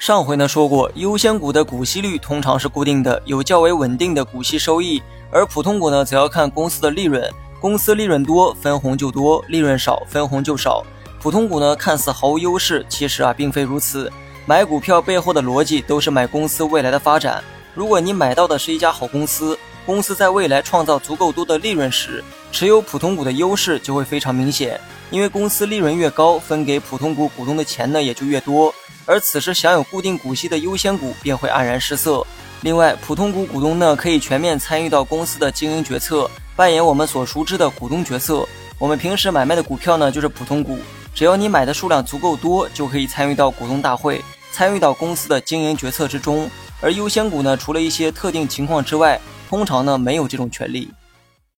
上回呢说过，优先股的股息率通常是固定的，有较为稳定的股息收益，而普通股呢则要看公司的利润，公司利润多分红就多，利润少分红就少。普通股呢看似毫无优势，其实啊并非如此。买股票背后的逻辑都是买公司未来的发展。如果你买到的是一家好公司，公司在未来创造足够多的利润时，持有普通股的优势就会非常明显，因为公司利润越高，分给普通股股东的钱呢也就越多。而此时享有固定股息的优先股便会黯然失色。另外，普通股股东呢可以全面参与到公司的经营决策，扮演我们所熟知的股东角色。我们平时买卖的股票呢就是普通股，只要你买的数量足够多，就可以参与到股东大会，参与到公司的经营决策之中。而优先股呢，除了一些特定情况之外，通常呢没有这种权利。